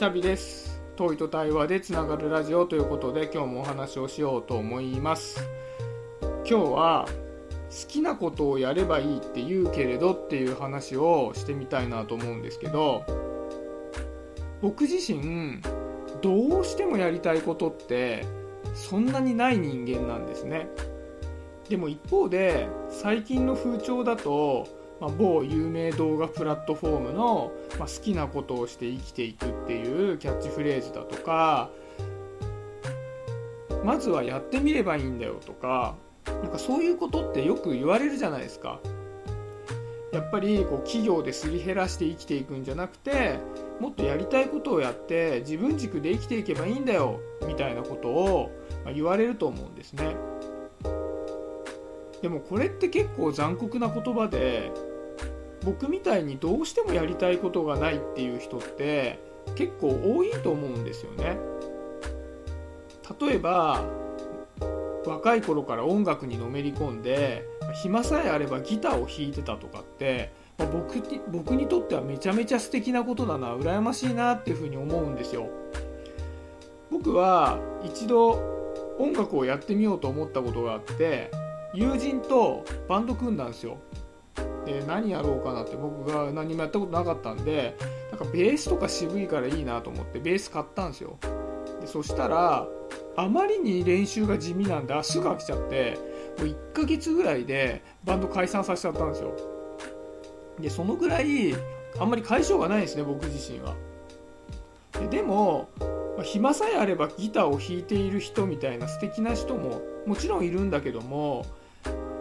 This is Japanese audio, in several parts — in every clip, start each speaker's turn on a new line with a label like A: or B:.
A: シャビです。遠いと対話でつながるラジオということで今日もお話をしようと思います。今日は好きなことをやればいいって言うけれどっていう話をしてみたいなと思うんですけど僕自身どうしてもやりたいことってそんなにない人間なんですね。でも一方で最近の風潮だとまあ、某有名動画プラットフォームの、まあ、好きなことをして生きていくっていうキャッチフレーズだとかまずはやってみればいいんだよとかなんかそういうことってよく言われるじゃないですか。やっぱりこう企業ですり減らして生きていくんじゃなくてもっとやりたいことをやって自分軸で生きていけばいいんだよみたいなことを言われると思うんですね。でもこれって結構残酷な言葉で僕みたいにどうしてもやりたいことがないっていう人って結構多いと思うんですよね。例えば若い頃から音楽にのめり込んで暇さえあればギターを弾いてたとかって、まあ、僕に僕にとってはめちゃめちゃ素敵なことだな羨ましいなっていうふうに思うんですよ。僕は一度音楽をやってみようと思ったことがあって友人とバンド組んだんですよ。で何やろうかなって僕が何もやったことなかったんでなんかベースとか渋いからいいなと思ってベース買ったんですよ。でそしたらあまりに練習が地味なんで足が飽きちゃってもう1ヶ月ぐらいでバンド解散させちゃったんですよ。でそのぐらいあんまり解消がないんですね僕自身は。ででも暇さえあればギターを弾いている人みたいな素敵な人ももちろんいるんだけども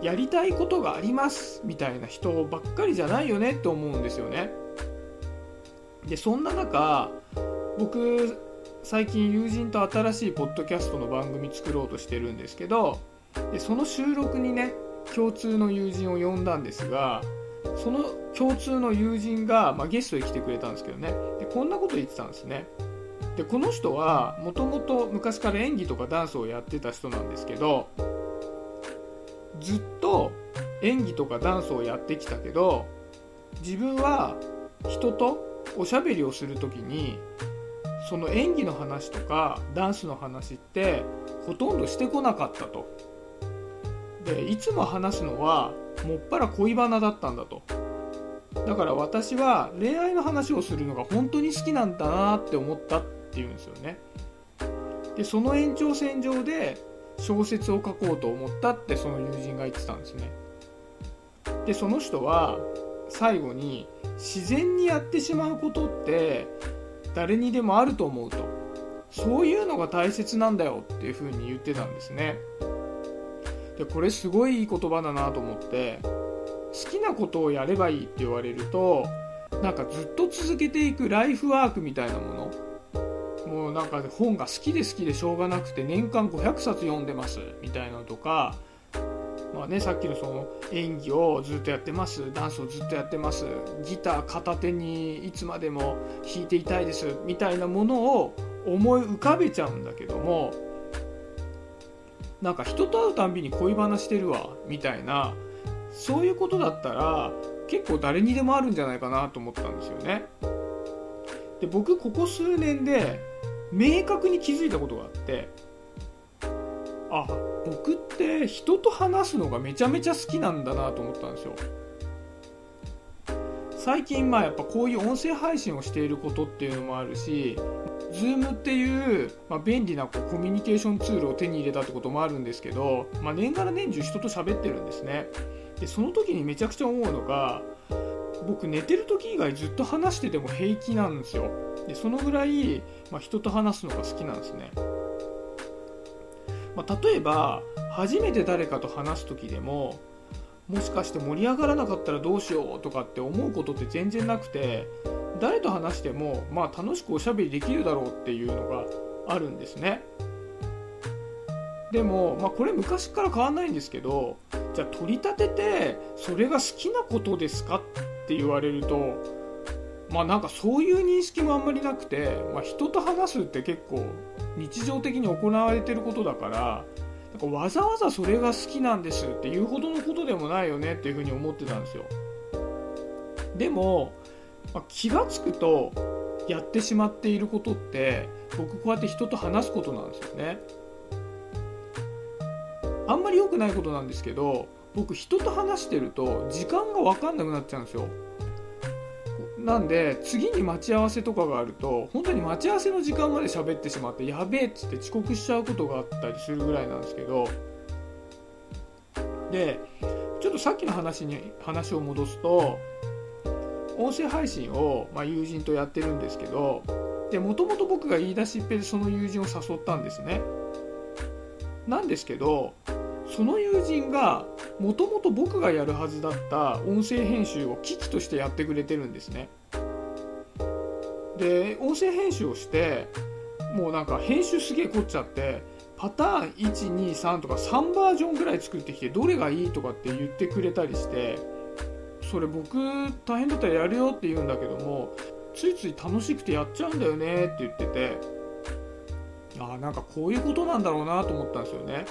A: やりたいことがありますみたいな人ばっかりじゃないよねって思うんですよね。でそんな中僕最近友人と新しいポッドキャストの番組作ろうとしてるんですけどでその収録にね共通の友人を呼んだんですがその共通の友人が、まあ、ゲストに来てくれたんですけどね。でこんなこと言ってたんですね。でこの人はもともと昔から演技とかダンスをやってた人なんですけどずっと演技とかダンスをやってきたけど自分は人とおしゃべりをする時にその演技の話とかダンスの話ってほとんどしてこなかったと。でいつも話すのはもっぱら恋バナだったんだと。だから私は恋愛の話をするのが本当に好きなんだなって思ったっていうんですよね。でその延長線上で小説を書こうと思ったってその友人が言ってたんですね。でその人は最後に自然にやってしまうことって誰にでもあると思うと。そういうのが大切なんだよっていうふうに言ってたんですね。でこれすごいいい言葉だなと思って。好きなことをやればいいって言われるとなんかずっと続けていくライフワークみたいなもの。なんか本が好きで好きでしょうがなくて年間500冊読んでますみたいなのとかまあね、さっきのその演技をずっとやってますダンスをずっとやってますギター片手にいつまでも弾いていたいですみたいなものを思い浮かべちゃうんだけどもなんか人と会うたんびに恋話してるわみたいなそういうことだったら結構誰にでもあるんじゃないかなと思ったんですよね。で僕ここ数年で明確に気づいたことがあってあ僕って人と話すのがめちゃめちゃ好きなんだなと思ったんですよ。最近まあやっぱこういう音声配信をしていることっていうのもあるし Zoom っていう、まあ、便利なこうコミュニケーションツールを手に入れたってこともあるんですけど、まあ、年がら年中人と喋ってるんですね。でその時にめちゃくちゃ思うのが僕寝てる時以外ずっと話してても平気なんですよ。でそのぐらい、まあ、人と話すのが好きなんですね、まあ、例えば初めて誰かと話す時でももしかして盛り上がらなかったらどうしようとかって思うことって全然なくて誰と話しても、まあ、楽しくおしゃべりできるだろうっていうのがあるんですね。でも、まあ、これ昔から変わんないんですけどじゃあ取り立ててそれが好きなことですかって言われるとまあなんかそういう認識もあんまりなくて、まあ、人と話すって結構日常的に行われてることだからなんかわざわざそれが好きなんですっていうほどのことでもないよねっていうふうに思ってたんですよ。でも、まあ、気が付くとやってしまっていることって僕こうやって人と話すことなんですよね。あんまり良くないことなんですけど僕人と話してると時間が分かんなくなっちゃうんですよ。なんで次に待ち合わせとかがあると本当に待ち合わせの時間まで喋ってしまってやべえっつって遅刻しちゃうことがあったりするぐらいなんですけど。でちょっとさっきの話に話を戻すと音声配信を、まあ、友人とやってるんですけどもともと僕が言い出しっぺでその友人を誘ったんですね。なんですけどその友人がもともと僕がやるはずだった音声編集を機器としてやってくれてるんですね。で音声編集をしてもうなんか編集すげえ凝っちゃってパターン123とか3バージョンぐらい作ってきてどれがいいとかって言ってくれたりしてそれ僕大変だったらやるよって言うんだけどもついつい楽しくてやっちゃうんだよねって言っててああなんかこういうことなんだろうなと思ったんですよね。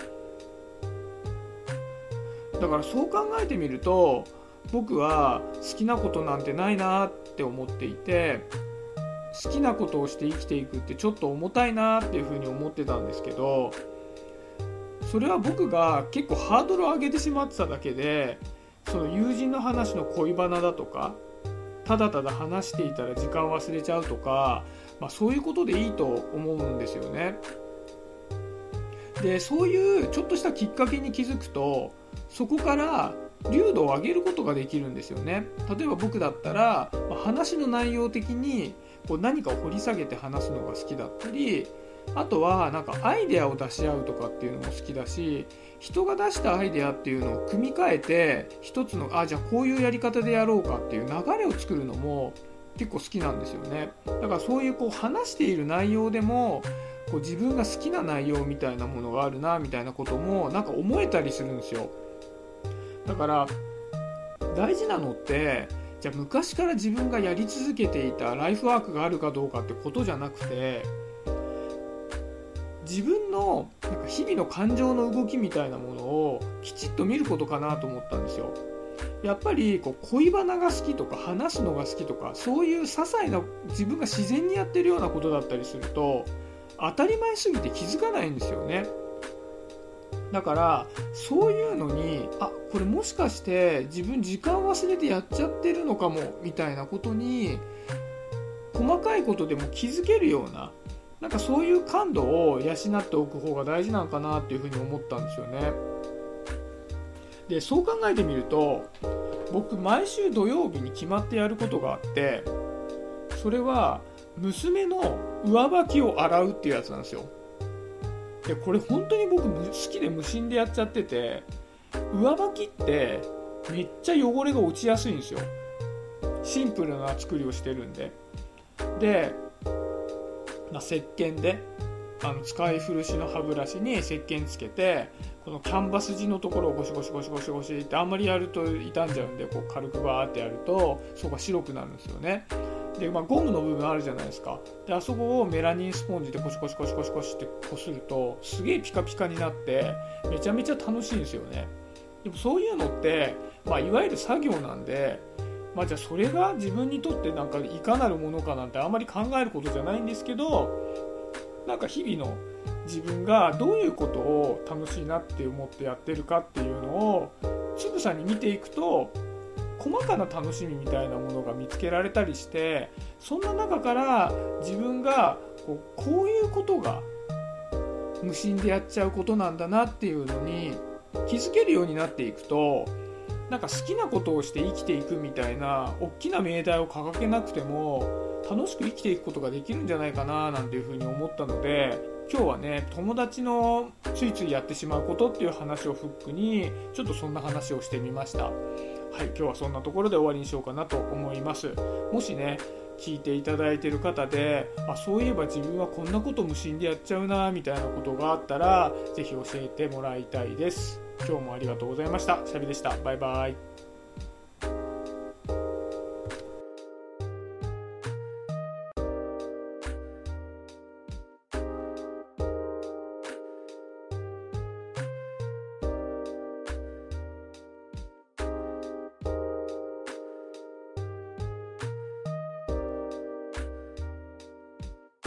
A: だからそう考えてみると僕は好きなことなんてないなって思っていて好きなことをして生きていくってちょっと重たいなっていうふうに思ってたんですけどそれは僕が結構ハードルを上げてしまってただけでその友人の話の恋バナだとかただただ話していたら時間を忘れちゃうとか、まあ、そういうことでいいと思うんですよね。でそういうちょっとしたきっかけに気づくとそこから流度を上げることができるんですよね。例えば僕だったら、まあ、話の内容的にこう何かを掘り下げて話すのが好きだったりあとはなんかアイデアを出し合うとかっていうのも好きだし人が出したアイデアっていうのを組み替えて一つのあじゃあこういうやり方でやろうかっていう流れを作るのも結構好きなんですよね。だからそういうこう話している内容でもこう自分が好きな内容みたいなものがあるなみたいなこともなんか思えたりするんですよ。だから大事なのってじゃあ昔から自分がやり続けていたライフワークがあるかどうかってことじゃなくて自分のなんか日々の感情の動きみたいなものをきちっと見ることかなと思ったんですよ。やっぱりこう恋バナが好きとか話すのが好きとかそういう些細な自分が自然にやってるようなことだったりすると当たり前すぎて気づかないんですよね。だからそういうのにあこれもしかして自分時間忘れてやっちゃってるのかもみたいなことに細かいことでも気づけるようななんかそういう感度を養っておく方が大事なのかなっていうふうに思ったんですよね。でそう考えてみると僕毎週土曜日に決まってやることがあってそれは娘の上履きを洗うっていうやつなんですよ。でこれ本当に僕好きで無心でやっちゃってて上履きってめっちゃ汚れが落ちやすいんですよ。シンプルな作りをしてるんで。でまあ、石鹸であの使い古しの歯ブラシに石鹸つけてこのキャンバス地のところをゴシゴシゴシゴシゴシってあんまりやると傷んじゃうんでこう軽くバーってやるとそこが白くなるんですよねで、まあ、ゴムの部分あるじゃないですか。であそこをメラニンスポンジでコシコシコシコシコシってこするとすげえピカピカになってめちゃめちゃ楽しいんですよね。でもそういうのって、まあ、いわゆる作業なんでまあ、じゃあそれが自分にとってなんかいかなるものかなんてあんまり考えることじゃないんですけどなんか日々の自分がどういうことを楽しいなって思ってやってるかっていうのをつぶさに見ていくと細かな楽しみみたいなものが見つけられたりしてそんな中から自分がこうこういうことが無心でやっちゃうことなんだなっていうのに気づけるようになっていくとなんか好きなことをして生きていくみたいな大きな命題を掲げなくても楽しく生きていくことができるんじゃないかななんていうふうに思ったので今日はね友達のついついやってしまうことっていう話をフックにちょっとそんな話をしてみました。はい今日はそんなところで終わりにしようかなと思いますもしね聞いていただいてる方であそういえば自分はこんなこと無心でやっちゃうなみたいなことがあったら是非教えてもらいたいです今日もありがとうございました。シャビでした。バイバイ。